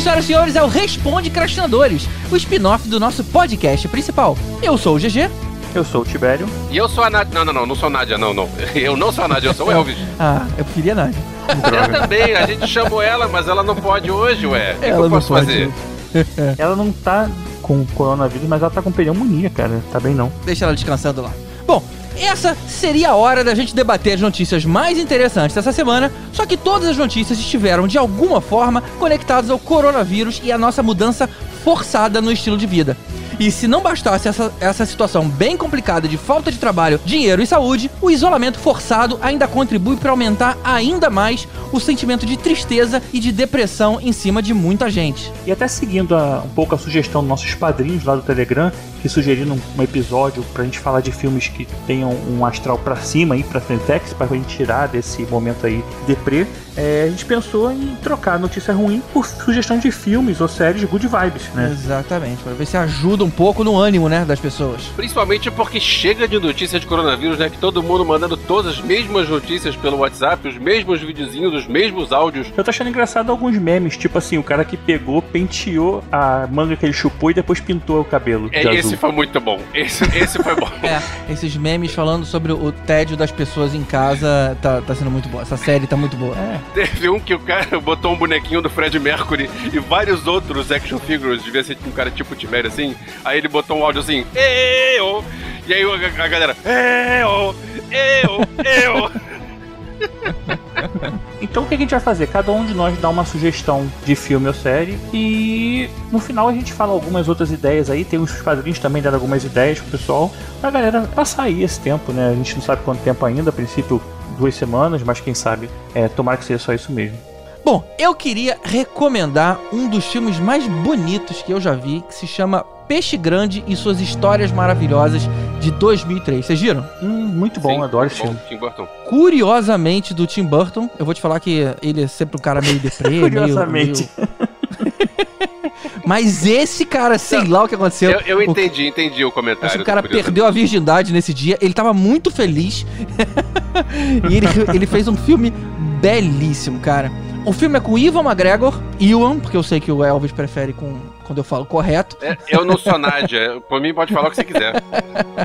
Bem-vindos, senhoras e senhores, ao Responde Crastinadores, o spin-off do nosso podcast principal. Eu sou o GG. Eu sou o Tibério. E eu sou a Nádia. Não, não, não, não sou a Nádia, não, não. Eu não sou a Nádia, eu sou o Elvis. ah, eu preferia a Nádia. Eu também, a gente chamou ela, mas ela não pode hoje, ué. O que, que eu posso fazer? ela não tá com coronavírus, mas ela tá com pneumonia, cara. Tá bem não. Deixa ela descansando lá. Bom, essa seria a hora da gente debater as notícias mais interessantes dessa semana, só que todas as notícias estiveram de alguma forma conectadas ao coronavírus e à nossa mudança forçada no estilo de vida. E se não bastasse essa, essa situação bem complicada de falta de trabalho, dinheiro e saúde, o isolamento forçado ainda contribui para aumentar ainda mais o sentimento de tristeza e de depressão em cima de muita gente. E até seguindo a, um pouco a sugestão dos nossos padrinhos lá do Telegram, que sugeriram um episódio pra gente falar de filmes que tenham um astral para cima aí pra Frentex, pra gente tirar desse momento aí deprê, é, a gente pensou em trocar notícia ruim por sugestão de filmes ou séries good vibes, né? Exatamente, pra ver se ajuda um pouco no ânimo, né, das pessoas. Principalmente porque chega de notícia de coronavírus, né, que todo mundo mandando todas as mesmas notícias pelo WhatsApp, os mesmos videozinhos, os mesmos áudios. Eu tô achando engraçado alguns memes, tipo assim, o cara que pegou, penteou a manga que ele chupou e depois pintou o cabelo. É, esse foi muito bom. Esse, esse foi bom. é, esses memes falando sobre o tédio das pessoas em casa tá, tá sendo muito bom. Essa série tá muito boa. É. Teve um que o cara botou um bonequinho do Fred Mercury e vários outros action figures, devia ser um cara tipo Timério assim. Aí ele botou um áudio assim, eu! E aí a, a galera, eu! Eu! Eu! Então o que a gente vai fazer? Cada um de nós dá uma sugestão de filme ou série e no final a gente fala algumas outras ideias aí. Tem os padrinhos também dando algumas ideias pro pessoal, pra galera passar aí esse tempo, né? A gente não sabe quanto tempo ainda, a princípio duas semanas, mas quem sabe, é, tomara que seja só isso mesmo. Bom, eu queria recomendar um dos filmes mais bonitos que eu já vi, que se chama Peixe Grande e suas histórias maravilhosas de 2003. Vocês viram? Hum, muito bom, Sim, adoro esse filme. Tim Burton. Curiosamente, do Tim Burton, eu vou te falar que ele é sempre um cara meio deprê, Curiosamente. meio... Mas esse cara, sei lá o que aconteceu. Eu, eu entendi, o, entendi o comentário. Acho que o cara perdeu a virgindade nesse dia. Ele tava muito feliz. e ele, ele fez um filme belíssimo, cara. O filme é com Ivan McGregor, Iwan, porque eu sei que o Elvis prefere com quando eu falo correto. É, eu não sou Nádia, por mim pode falar o que você quiser.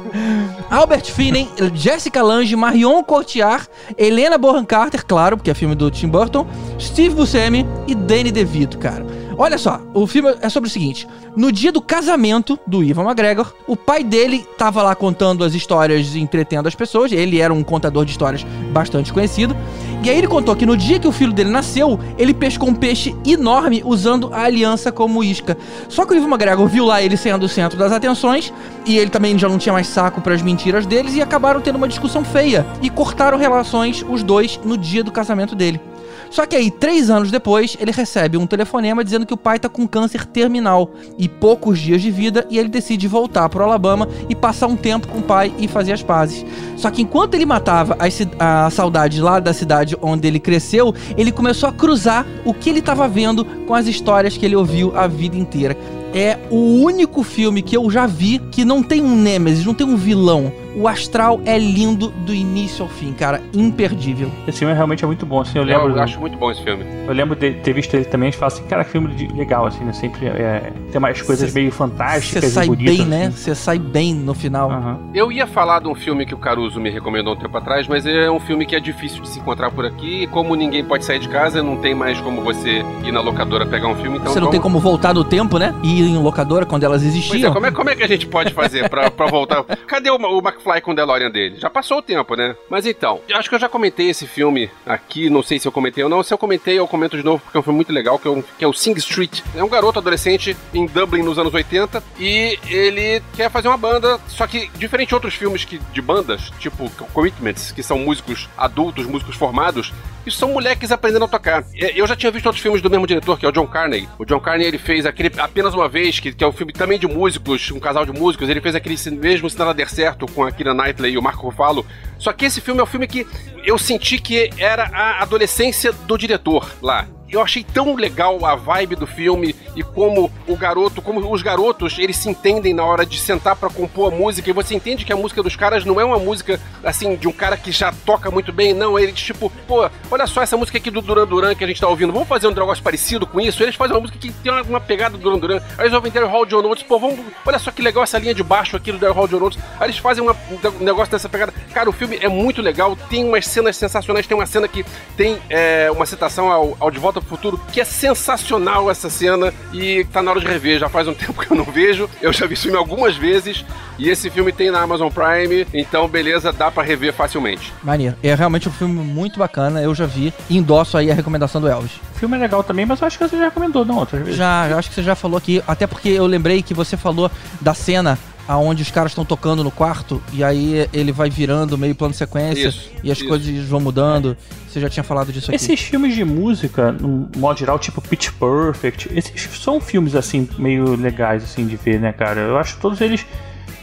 Albert Finney, Jessica Lange, Marion Cotillard, Helena Bonham Carter, claro, porque é filme do Tim Burton, Steve Buscemi e Danny DeVito, cara. Olha só, o filme é sobre o seguinte: no dia do casamento do Ivan McGregor, o pai dele tava lá contando as histórias e entretendo as pessoas. Ele era um contador de histórias bastante conhecido. E aí ele contou que no dia que o filho dele nasceu, ele pescou um peixe enorme usando a aliança como isca. Só que o Ivan McGregor viu lá ele sendo o centro das atenções e ele também já não tinha mais saco para as mentiras deles e acabaram tendo uma discussão feia e cortaram relações os dois no dia do casamento dele. Só que aí, três anos depois, ele recebe um telefonema dizendo que o pai tá com câncer terminal e poucos dias de vida e ele decide voltar pro Alabama e passar um tempo com o pai e fazer as pazes. Só que enquanto ele matava a, a saudade lá da cidade onde ele cresceu, ele começou a cruzar o que ele estava vendo com as histórias que ele ouviu a vida inteira é o único filme que eu já vi que não tem um Nemesis, não tem um vilão. O Astral é lindo do início ao fim, cara. Imperdível. Esse filme realmente é muito bom, assim. Eu lembro. Eu acho muito bom esse filme. Eu lembro de ter visto ele também e falar assim, cara, filme legal, assim, né? Sempre é, tem mais coisas Cê, meio fantásticas. Você sai bonitas, bem, né? Você assim. sai bem no final. Uhum. Eu ia falar de um filme que o Caruso me recomendou um tempo atrás, mas é um filme que é difícil de se encontrar por aqui. E como ninguém pode sair de casa, não tem mais como você ir na locadora pegar um filme. Então você não tem como voltar no tempo, né? E ir em locadora quando elas existiam. É, como, é, como é que a gente pode fazer pra, pra voltar? Cadê o, o McFly com o DeLorean dele? Já passou o tempo, né? Mas então, acho que eu já comentei esse filme aqui, não sei se eu comentei ou não. Se eu comentei, eu comento de novo, porque é um filme muito legal, que é, um, que é o Sing Street. É um garoto adolescente em Dublin nos anos 80 e ele quer fazer uma banda, só que diferente de outros filmes que, de bandas, tipo Commitments, que são músicos adultos, músicos formados, isso são moleques aprendendo a tocar. Eu já tinha visto outros filmes do mesmo diretor, que é o John Carney. O John Carney ele fez aquele Apenas Uma Vez, que, que é um filme também de músicos, um casal de músicos. Ele fez aquele mesmo Se Nada Der Certo com a Kira Knightley e o Marco Ruffalo. Só que esse filme é um filme que eu senti que era a adolescência do diretor lá. Eu achei tão legal a vibe do filme e como o garoto, como os garotos, eles se entendem na hora de sentar para compor a música e você entende que a música dos caras não é uma música assim de um cara que já toca muito bem, não, eles tipo, pô, olha só essa música aqui do Duran Duran que a gente tá ouvindo, vamos fazer um negócio parecido com isso? Eles fazem uma música que tem uma, pegada do Duran Duran. Aí eles ouvem Daryl Hall John Notes, pô, vamos, olha só que legal essa linha de baixo aqui do Daryl Hall John Notes. Aí eles fazem uma, um negócio dessa pegada. Cara, o filme é muito legal, tem umas cenas sensacionais, tem uma cena que tem é, uma citação ao, ao De Volta pro Futuro, que é sensacional essa cena e tá na hora de rever. Já faz um tempo que eu não vejo. Eu já vi esse filme algumas vezes e esse filme tem na Amazon Prime, então beleza, dá para rever facilmente. Maneiro. É realmente um filme muito bacana, eu já vi. E endosso aí a recomendação do Elvis. O filme é legal também, mas eu acho que você já recomendou, não, outras vezes. Já, eu acho que você já falou aqui, até porque eu lembrei que você falou da cena aonde os caras estão tocando no quarto e aí ele vai virando meio plano de sequência Isso, e as isso. coisas vão mudando. Você já tinha falado disso aqui. Esses filmes de música, no modo geral, tipo Pitch Perfect, esses são filmes assim meio legais assim de ver, né, cara? Eu acho todos eles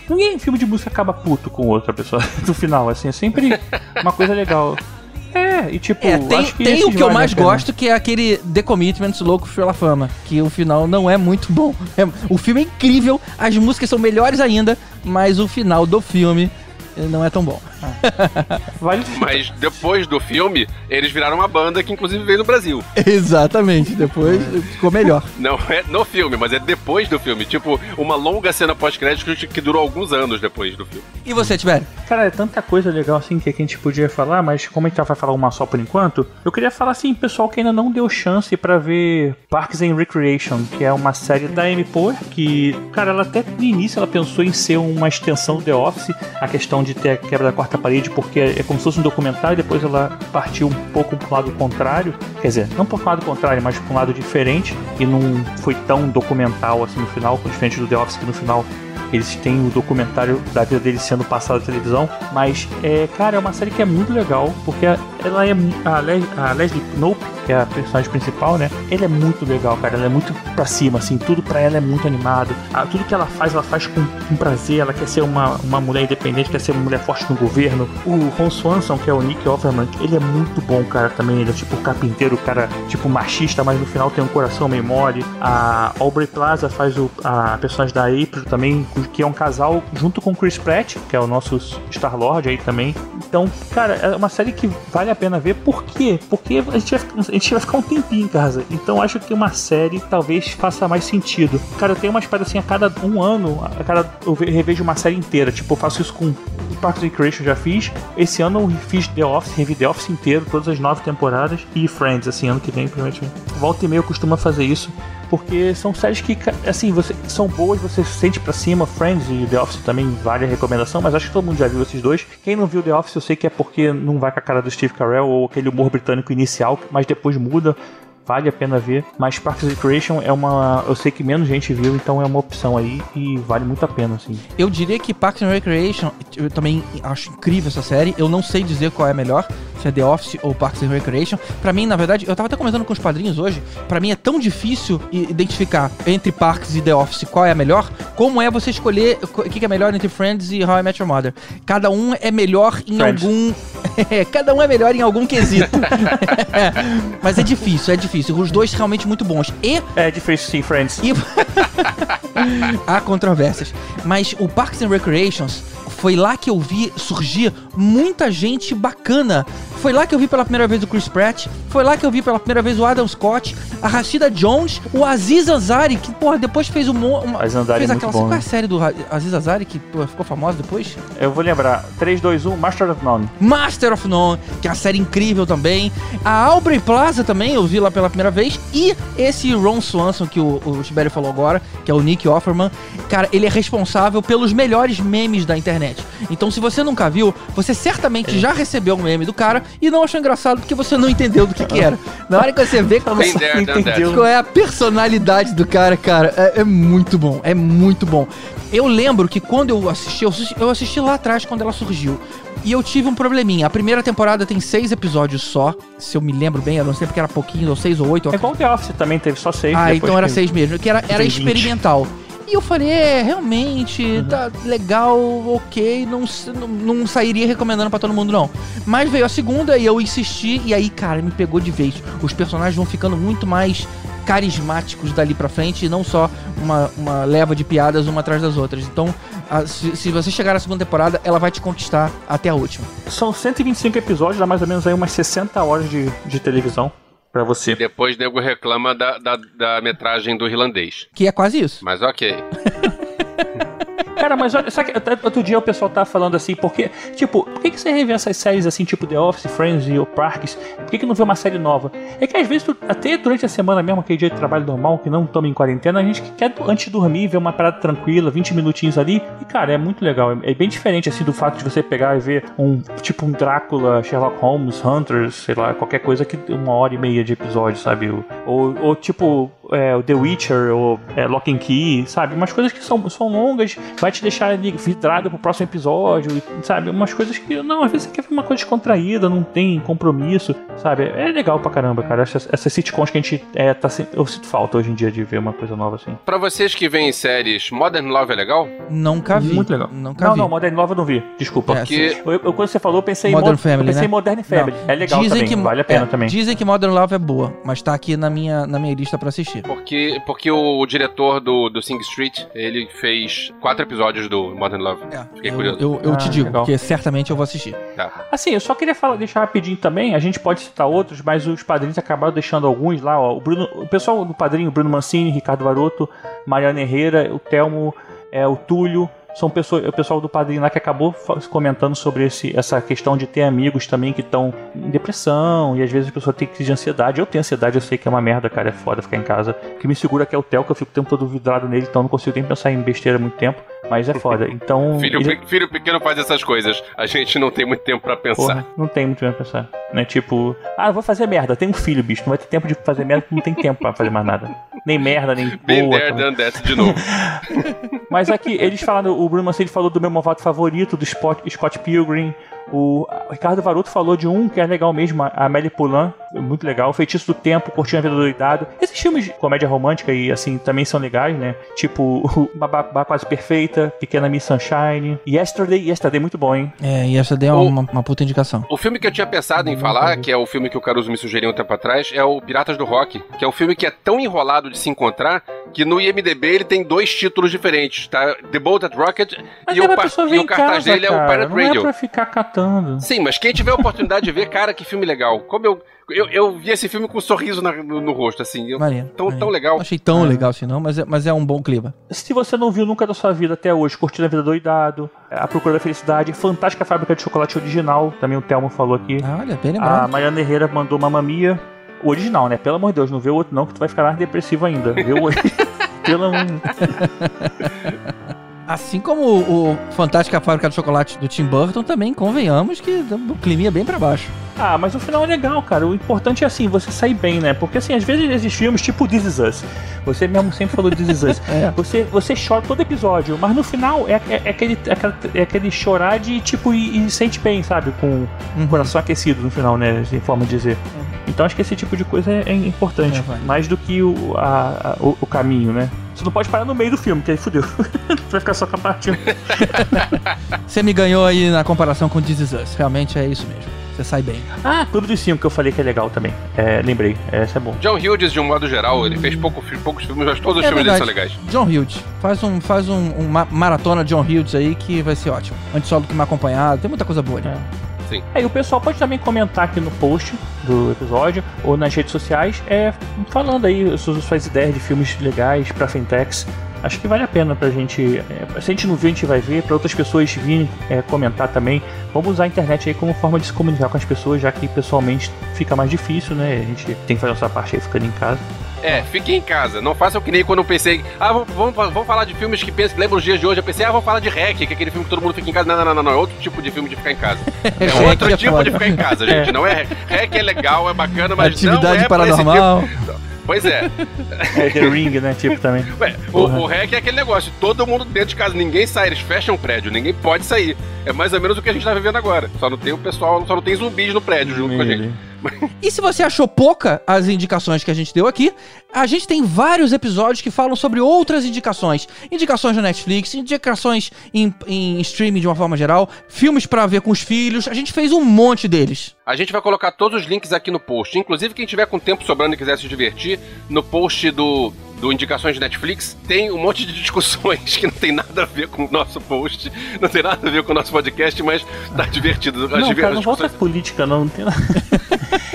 Ninguém em filme de música acaba puto com outra pessoa no final, assim, é sempre uma coisa legal. É, e tipo, É, tem, acho que tem o que eu mais gosto, que é aquele The Commitments louco pela fama. Que o final não é muito bom. É- o filme é incrível, as músicas são melhores ainda, mas o final do filme não é tão bom. Vale Mas depois do filme, eles viraram uma banda que inclusive veio no Brasil. Exatamente, depois ficou melhor. Não é no filme, mas é depois do filme. Tipo, uma longa cena pós-crédito que, durou alguns anos depois do filme. E você, Tibério? Cara, é tanta coisa legal assim que a gente podia falar, mas como a gente vai falar uma só por enquanto, eu queria falar assim, pessoal que ainda não deu chance pra ver Parks and Recreation, que é uma série da Amy Poehler, que, cara, ela até no início ela pensou em ser uma extensão do The Office, a questão de ter a quebra da quarta parede, porque é como se fosse um documentário, depois ela partiu um pouco pro lado contrário, quer dizer, não pro lado contrário, mas pro lado diferente, e não foi tão documental assim no final, diferente do The Office que no final eles têm o documentário da vida deles sendo passado na televisão. Mas, é, cara, é uma série que é muito legal, porque ela é. A, a Leslie Knope, que é a personagem principal, né? Ela é muito legal, cara. Ela é muito pra cima, assim. Tudo pra ela é muito animado. Tudo que ela faz, ela faz com, com prazer. Ela quer ser uma, uma mulher independente, quer ser uma mulher forte no governo. O Ron Swanson, que é o Nick Offerman, ele é muito bom, cara, também. Ele é tipo carpinteiro, cara, tipo machista, mas no final tem um coração meio mole. A Aubrey Plaza faz o, a personagem da April também, que é um casal junto com Chris Pratt, que é o nosso Star-Lord aí também. Então, cara, é uma série que vale a pena ver. Por quê? Porque a gente vai, a gente vai ficar um tempinho em casa. Então, acho que uma série talvez faça mais sentido. Cara, eu tenho uma espécie assim, a cada um ano, a cada eu ve- revejo uma série inteira. Tipo, eu faço isso com Parks and Recreation, já fiz. Esse ano eu fiz The Office, revi The Office inteiro, todas as nove temporadas. E Friends, assim, ano que vem, provavelmente. Volta e meia eu costumo fazer isso. Porque são séries que, assim, você, são boas, você se sente pra cima. Friends e The Office também vale a recomendação, mas acho que todo mundo já viu esses dois. Quem não viu The Office, eu sei que é porque não vai com a cara do Steve Carell ou aquele humor britânico inicial, mas depois muda. Vale a pena ver. Mas Parks and Recreation é uma. Eu sei que menos gente viu, então é uma opção aí e vale muito a pena, assim. Eu diria que Parks and Recreation, eu também acho incrível essa série. Eu não sei dizer qual é melhor, se é The Office ou Parks and Recreation. Pra mim, na verdade, eu tava até comentando com os padrinhos hoje, pra mim é tão difícil identificar entre Parks e The Office qual é a melhor, como é você escolher o que que é melhor entre Friends e How I Met Your Mother. Cada um é melhor em Friends. algum... É, cada um é melhor em algum quesito. Mas é difícil, é difícil. Os dois realmente muito bons. E É difícil sim, Friends. e... Há controvérsias. Mas o Parks and Recreations foi lá que eu vi surgir muita gente bacana. Foi lá que eu vi pela primeira vez o Chris Pratt. Foi lá que eu vi pela primeira vez o Adam Scott, a Rashida Jones, o Aziz Ansari, que, porra, depois fez o mo- uma. Aziz Ansari fez é aquela. bom, qual é né? a série do Aziz Ansari que pô, ficou famosa depois? Eu vou lembrar: 3, 2, 1, Master of None. Master of None, que é uma série incrível também. A Aubrey Plaza também, eu vi lá pela primeira vez. E esse Ron Swanson, que o, o Tibério falou agora, que é o Nick Offerman. Cara, ele é responsável pelos melhores memes da internet. Então, se você nunca viu, você certamente já recebeu um meme do cara e não achou engraçado porque você não entendeu do que que era. Na hora que você vê como there, that. Entendeu? qual é a personalidade do cara, cara, é, é muito bom, é muito bom. Eu lembro que quando eu assisti, eu assisti, eu assisti lá atrás quando ela surgiu. E eu tive um probleminha. A primeira temporada tem seis episódios só, se eu me lembro bem, eu não sei porque era pouquinho, ou seis ou oito. É igual The Office também, teve só 6. Ah, então era seis mesmo, que era, era tem 20. E eu falei, é, realmente, tá legal, ok, não, não, não sairia recomendando pra todo mundo, não. Mas veio a segunda e eu insisti, e aí, cara, me pegou de vez. Os personagens vão ficando muito mais carismáticos dali pra frente, e não só uma, uma leva de piadas uma atrás das outras. Então, a- se, se você chegar na segunda temporada, ela vai te conquistar até a última. São 125 episódios, dá mais ou menos aí umas 60 horas de, de televisão pra você. Depois nego reclama da, da, da metragem do irlandês. Que é quase isso. Mas ok. Cara, mas olha, sabe outro dia o pessoal tava falando assim, porque, tipo, por que, que você revê essas séries assim, tipo The Office, Friends e o Parks? Por que, que não vê uma série nova? É que às vezes, tu- até durante a semana mesmo, aquele dia de trabalho normal, que não toma em quarentena, a gente quer antes de dormir ver uma parada tranquila, 20 minutinhos ali, e cara, é muito legal. É, é bem diferente assim do fato de você pegar e ver um, tipo, um Drácula, Sherlock Holmes, Hunters, sei lá, qualquer coisa que uma hora e meia de episódio, sabe? Ou, ou tipo, é, o The Witcher, ou é, Lock and Key, sabe? Umas coisas que são, são longas, vai te deixar ali vidrado pro próximo episódio, sabe? Umas coisas que, não, às vezes você quer ver uma coisa descontraída, não tem compromisso, sabe? É legal pra caramba, cara. Essas, essas sitcoms que a gente é, tá eu sinto falta hoje em dia de ver uma coisa nova assim. Pra vocês que veem séries, Modern Love é legal? Nunca vi. Muito legal. Nunca não, vi. não, Modern Love eu não vi, desculpa. É, Porque Eu, eu- quando você falou, eu pensei Modern em, Mo- Family, eu pensei né? em Modern Family. Não. É legal também, vale a pena é, também. Dizem que Modern Love é boa, mas tá aqui na minha, na minha lista pra assistir. Porque, porque o diretor do, do Sing Street, ele fez quatro episódios do Modern Love. É, Fiquei eu, curioso. eu, eu te Ah, digo, legal. porque certamente eu vou assistir. Tá. Assim, eu só queria falar, deixar rapidinho também, a gente pode citar outros, mas os padrinhos acabaram deixando alguns lá, ó. O, Bruno, o pessoal do padrinho, Bruno Mancini, Ricardo Varoto, Mariana Herrera, o Telmo, é, o Túlio, são pessoas, o pessoal do padrinho lá que acabou comentando sobre esse, essa questão de ter amigos também que estão em depressão e às vezes a pessoa tem crise de ansiedade. Eu tenho ansiedade, eu sei que é uma merda, cara, é foda ficar em casa. O que me segura aqui é o Tel, que eu fico o tempo todo vidrado nele, então não consigo nem pensar em besteira muito tempo, mas é foda. Então. Filho, filho pequeno faz essas coisas. A gente não tem muito tempo pra pensar. Porra, não tem muito tempo pra pensar. Né? Tipo, ah, eu vou fazer merda. Tem um filho, bicho. Não vai ter tempo de fazer merda porque não tem tempo pra fazer mais nada. Nem merda, nem boa. there, done that de novo. Mas aqui, eles falaram, o Bruno Mancini falou do meu malvado favorito, do Spot, Scott Pilgrim. O Ricardo Varoto falou de um que é legal mesmo, a Amélie Poulain, muito legal. O Feitiço do Tempo, Curtindo a Vida Doidado. Esses filmes de comédia romântica e assim também são legais, né? Tipo, o Babá Quase Perfeita, Pequena Miss Sunshine. Yesterday, Yesterday, muito bom, hein? É, e daí é O- uma, uma puta indicação. O filme que eu tinha pensado em falar, que é o filme que o Caruso me sugeriu um tempo atrás, é o Piratas do Rock, que é um filme que é tão enrolado de se encontrar que no IMDB ele tem dois títulos diferentes, tá? The Boat at Rocket Mas e é o, pessoa e o cartaz casa, dele é o cara. Pirate Não é Radio. pra ficar catando. Sim, mas quem tiver a oportunidade de ver, cara, que filme legal. Como eu. Eu, eu vi esse filme com um sorriso na- no, no rosto, assim. Eu- Maneiro. tão, maneiro. tão legal. Não achei tão Ah. legal assim, não, mas é, mas é um bom clima. Se você não viu nunca da sua vida até hoje, Curtindo a Vida Doidado, A Procura da Felicidade, Fantástica Fábrica de Chocolate Original, também o Telmo falou aqui. Ah, olha, bem A lembrado. Mariana Herrera mandou Mamma Mia, o original, né? Pelo amor de Deus, não vê o outro não, que tu vai ficar mais depressivo ainda. Vê o Pelo amor... Assim como o, o Fantástica Fábrica de Chocolate do Tim Burton, também convenhamos que o clima é bem pra baixo. Ah, mas o final é legal, cara. O importante é assim, você sair bem, né? Porque assim, às vezes esses filmes, tipo This Is Us, você mesmo sempre falou This Is Us, É. você, você chora todo episódio, mas no final é, é, é aquele, é, é aquele chorar de tipo e, e sente bem, sabe? Com o coração aquecido no final, né? Em forma de dizer. Então acho que esse tipo de coisa é, é importante, É, mais do que o, a- a- o, o caminho, né? Você não pode parar no meio do filme, que aí fudeu. Você vai ficar só com a parte. Você me ganhou aí na comparação com This Is Us. Realmente é isso mesmo. Você sai bem. Ah, Clube dos Cinco, que eu falei que é legal também. É, lembrei, esse é bom. John Hughes, de um modo geral, ele fez pouco, poucos filmes, mas todos os É filmes dele são legais. John Hughes. Faz um, faz um, um ma- maratona John Hughes aí que vai ser ótimo. Antes só do que me acompanhado. Tem muita coisa boa ali. É. Sim. É, e o pessoal pode também comentar aqui no post do episódio ou nas redes sociais, é, falando aí suas, suas ideias de filmes legais pra Fentex. Acho que vale a pena pra gente. é, se a gente não viu, a gente vai ver. Pra outras pessoas virem é, comentar também. Vamos usar a internet aí como forma de se comunicar com as pessoas, já que pessoalmente fica mais difícil, né? A gente tem que fazer nossa parte aí ficando em casa. É, fiquem em casa. Não façam que nem quando eu pensei. Ah, vamos, vamos, vamos falar de filmes que pensam, que lembram os dias de hoje. Eu pensei, ah, vamos falar de REC, que é aquele filme que todo mundo fica em casa. Não, não, não, não, não. É outro tipo de filme de ficar em casa. É REC outro é tipo de ficar em casa, gente. Não é. REC é legal, é bacana, mas Atividade não é pra esse paranormal. tipo- Pois é. É The Ring, né? Tipo também. Ué, o, o REC é aquele negócio, todo mundo dentro de casa, ninguém sai, eles fecham o prédio, ninguém pode sair. É mais ou menos o que a gente tá vivendo agora. Só não tem o pessoal, só não tem zumbis no prédio junto com a gente. E se você achou pouca as indicações que a gente deu aqui, a gente tem vários episódios que falam sobre outras indicações. Indicações na Netflix, indicações em, em streaming de uma forma geral, filmes pra ver com os filhos. A gente fez um monte deles. A gente vai colocar todos os links aqui no post. Inclusive, quem tiver com tempo sobrando e quiser se divertir, no post do, do Indicações de Netflix, tem um monte de discussões que não tem nada a ver com o nosso post, não tem nada a ver com o nosso podcast, mas tá divertido. As Não, diver- cara, não volta política, não. não tem nada.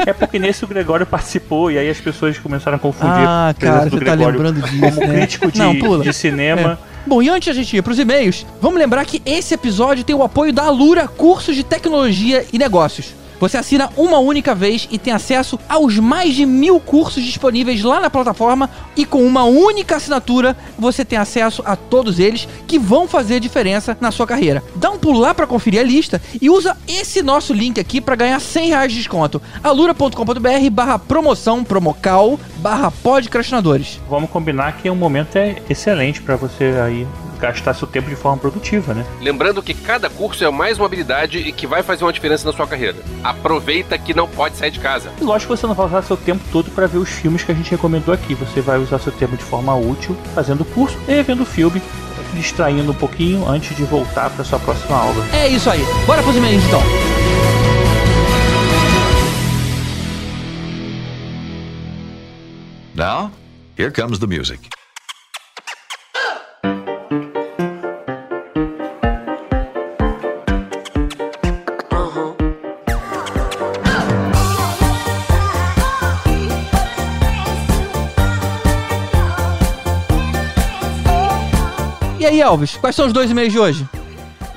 É porque nesse o Gregório participou e aí as pessoas começaram a confundir Ah, cara, você tá lembrando disso, como né? crítico de, Não, pula. de cinema. Bom, e antes a gente ir pros e-mails, vamos lembrar que esse episódio tem o apoio da Alura Cursos de Tecnologia e Negócios. Você assina uma única vez e tem acesso aos mais de mil cursos disponíveis lá na plataforma e com uma única assinatura você tem acesso a todos eles que vão fazer diferença na sua carreira. Dá um pulo lá para conferir a lista e usa esse nosso link aqui para ganhar 100 reais de desconto. alura.com.br barra promoção promocal barra podcastinadores. Vamos combinar que o momento é excelente pra você aí gastar seu tempo de forma produtiva, né? Lembrando que cada curso é mais uma habilidade e que vai fazer uma diferença na sua carreira. Aproveita que não pode sair de casa. E lógico que você não vai usar seu tempo todo pra ver os filmes que a gente recomendou aqui. Você vai usar seu tempo de forma útil, fazendo o curso e vendo o filme, distraindo um pouquinho antes de voltar pra sua próxima aula. É isso aí. Bora pros e-mails então. Now, here comes the music. Aí, Elvis, quais são os dois e-mails de hoje?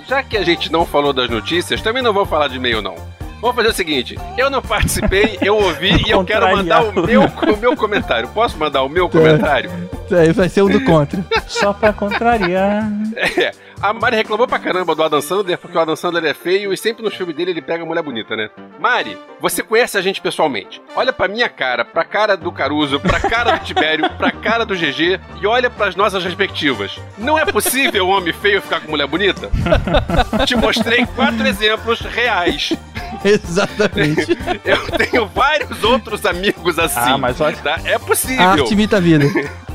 Já que a gente não falou das notícias, também não vou falar de e-mail, não. Vamos fazer o seguinte: eu não participei, eu ouvi e eu quero mandar o meu, o meu comentário. Posso mandar o meu comentário? É, vai ser o do contra. Só pra contrariar. É. A Mari reclamou pra caramba do Adam Sandler, porque o Adam Sandler é feio e sempre nos filmes dele ele pega mulher bonita, né? Mari, você conhece a gente pessoalmente. Olha pra minha cara, pra cara do Caruso, pra cara do Tibério, pra cara do GG e olha pras nossas respectivas. Não é possível um homem feio ficar com mulher bonita? Te mostrei quatro exemplos reais. Exatamente. Eu tenho vários outros amigos assim. Ah, mas olha- tá? É A possível. arte imita a vida.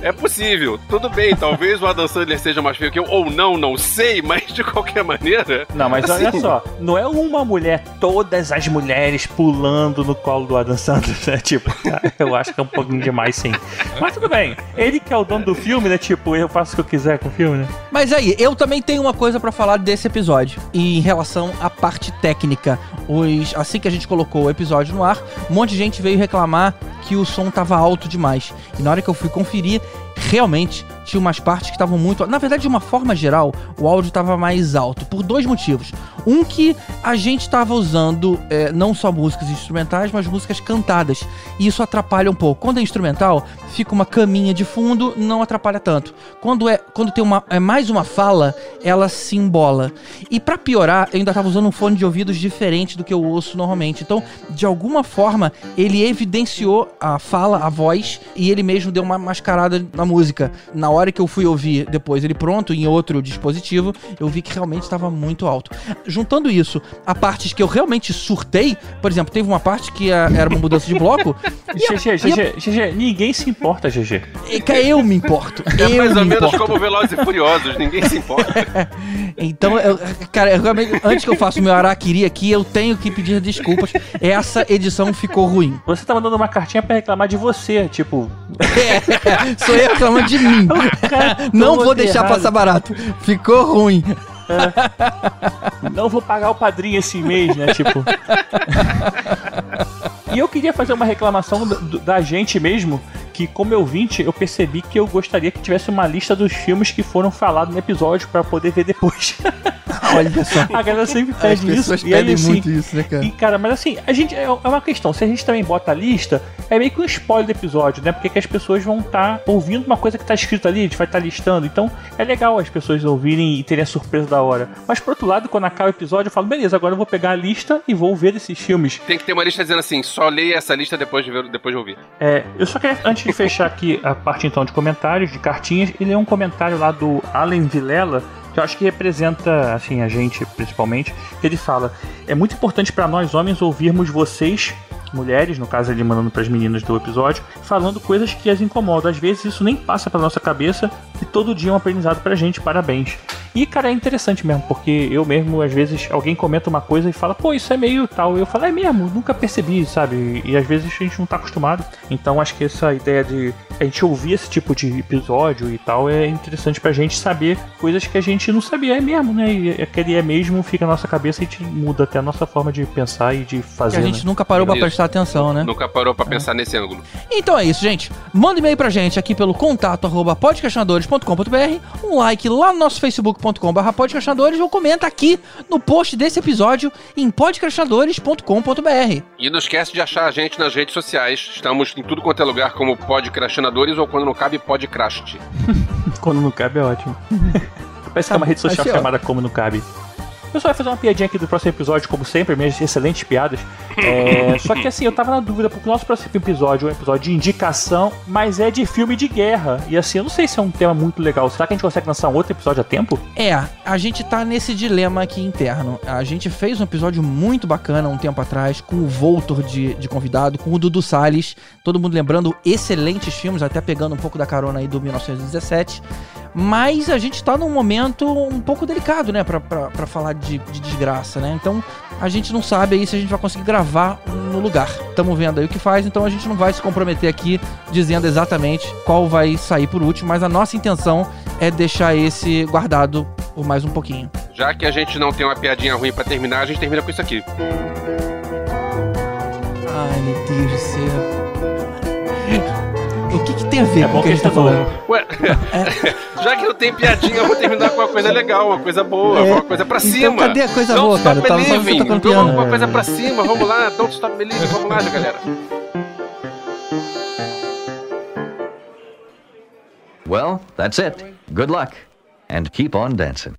É possível. Tudo bem, talvez o Adam Sandler seja mais feio que eu, ou não, não sei, mas de qualquer maneira. Não, mas olha Assim. só, não é uma mulher, todas as mulheres pulando no colo do Adam Sandler, né? Tipo, eu acho que é um pouquinho demais, sim. Mas tudo bem, ele que é o dono do filme, né? Tipo, eu faço o que eu quiser com o filme, né? Mas aí, eu também tenho uma coisa pra falar desse episódio. Em relação à parte técnica. Os, assim que a gente colocou o episódio no ar, um monte de gente veio reclamar que o som tava alto demais. E na hora que eu fui conferir, realmente tinha umas partes que estavam muito. Na verdade, de uma forma geral, o áudio estava mais alto. Por dois motivos. Um que a gente estava usando é, não só músicas instrumentais, mas músicas cantadas. E isso atrapalha um pouco. Quando é instrumental, fica uma caminha de fundo, não atrapalha tanto. Quando é quando tem uma, é mais uma fala, ela se embola. E pra piorar, eu ainda tava usando um fone de ouvidos diferente do que eu ouço normalmente. Então, de alguma forma, ele evidenciou a fala, a voz, e ele mesmo deu uma mascarada na música. Na hora que eu fui ouvir depois ele pronto, em outro dispositivo, eu vi que realmente estava muito alto. Juntando isso a partes que eu realmente surtei, por exemplo, teve uma parte que a- era uma mudança de bloco, GG, GG, GG, ninguém se importa, GG. cara, eu me importo. É eu mais ou me menos importo. como Velozes e Furiosos, ninguém se importa. Então, eu, cara, eu antes que eu faça o meu araquiri aqui, eu tenho que pedir desculpas. Essa edição ficou ruim. Você tá mandando uma cartinha pra reclamar de você, tipo, É, sou eu reclamando de mim. Não vou deixar errado. passar barato. Ficou ruim. não vou pagar o padrinho esse mês, né? Tipo. E eu queria fazer uma reclamação do- da gente mesmo, que como ouvinte, eu percebi que eu gostaria que tivesse uma lista dos filmes que foram falados no episódio pra poder ver depois. Olha só. A galera sempre As pede isso. pessoas e aí, pedem assim, muito isso, né, cara? E, cara, mas assim, a gente. É é uma questão. Se a gente também bota a lista, é meio que um spoiler do episódio, né? Porque que as pessoas vão estar ouvindo uma coisa que tá escrita ali, a gente vai estar listando. Então, é legal as pessoas ouvirem e terem a surpresa da hora. Mas, por outro lado, quando acaba o episódio, eu falo, beleza, agora eu vou pegar a lista e vou ver esses filmes. Tem que ter uma lista dizendo assim: só leia essa lista depois de, ver, depois de ouvir. É, eu só queria, antes de fechar aqui a parte então de comentários, de cartinhas, ele é um comentário lá do Allen Vilela, que eu acho que representa, assim, a gente principalmente, ele fala: É muito importante para nós homens ouvirmos vocês mulheres, no caso ele mandando para as meninas do episódio, falando coisas que as incomodam. Às vezes isso nem passa pela nossa cabeça e todo dia é um aprendizado pra gente. Parabéns. E, cara, é interessante mesmo, porque eu mesmo, às vezes, alguém comenta uma coisa e fala, pô, isso é meio tal. Eu falo, é mesmo, nunca percebi, sabe? E às vezes a gente não tá acostumado. Então acho que essa ideia de a gente ouvir esse tipo de episódio e tal é interessante pra gente saber coisas que a gente não sabia, é mesmo, né? E aquele é mesmo fica na nossa cabeça e a gente muda até a nossa forma de pensar e de fazer. Que a gente né? nunca parou pra Isso. prestar atenção, né? Nunca parou pra pensar nesse ângulo. Então é isso, gente. Manda e-mail pra gente aqui pelo contato arroba podcastinadores.com.br, um like lá no nosso facebook.com.br podcastinadores ou comenta aqui no post desse episódio em podcastinadores.com.br. E não esquece de achar a gente nas redes sociais. Estamos em tudo quanto é lugar como Podcrastinadores ou quando não cabe Podcrast. Quando não cabe é ótimo. Parece que é uma rede social Achei, ó. chamada Como Não Cabe. Eu só ia fazer uma piadinha aqui do próximo episódio, como sempre, minhas excelentes piadas. É, só que assim, eu tava na dúvida, porque o nosso próximo episódio é um episódio de indicação, mas é de filme de guerra. E assim, eu não sei se é um tema muito legal. Será que a gente consegue lançar um outro episódio a tempo? É, a gente tá nesse dilema aqui interno. A gente fez um episódio muito bacana um tempo atrás, com o Voltor de, de convidado, com o Dudu Salles. Todo mundo lembrando excelentes filmes, até pegando um pouco da carona aí do 1917. Mas a gente tá num momento um pouco delicado, né, pra, pra, pra falar de, de desgraça, né? Então a gente não sabe aí se a gente vai conseguir gravar no lugar. Tamo vendo aí o que faz, então a gente não vai se comprometer aqui dizendo exatamente qual vai sair por último, mas a nossa intenção é deixar esse guardado por mais um pouquinho. Já que a gente não tem uma piadinha ruim pra terminar, a gente termina com isso aqui. Ai, meu Deus do céu. O que, que tem a ver É com o que a gente tá gente falando? Ué, já que não tem piadinha, eu vou terminar com uma coisa legal, uma coisa boa, É. uma coisa pra Então, cima. cadê a coisa Don't boa, cara? Tava só tocando Então, piano. uma coisa pra cima, vamos lá. Don't Stop Believing, vamos lá, galera. Well, that's it. Good luck. And keep on dancing.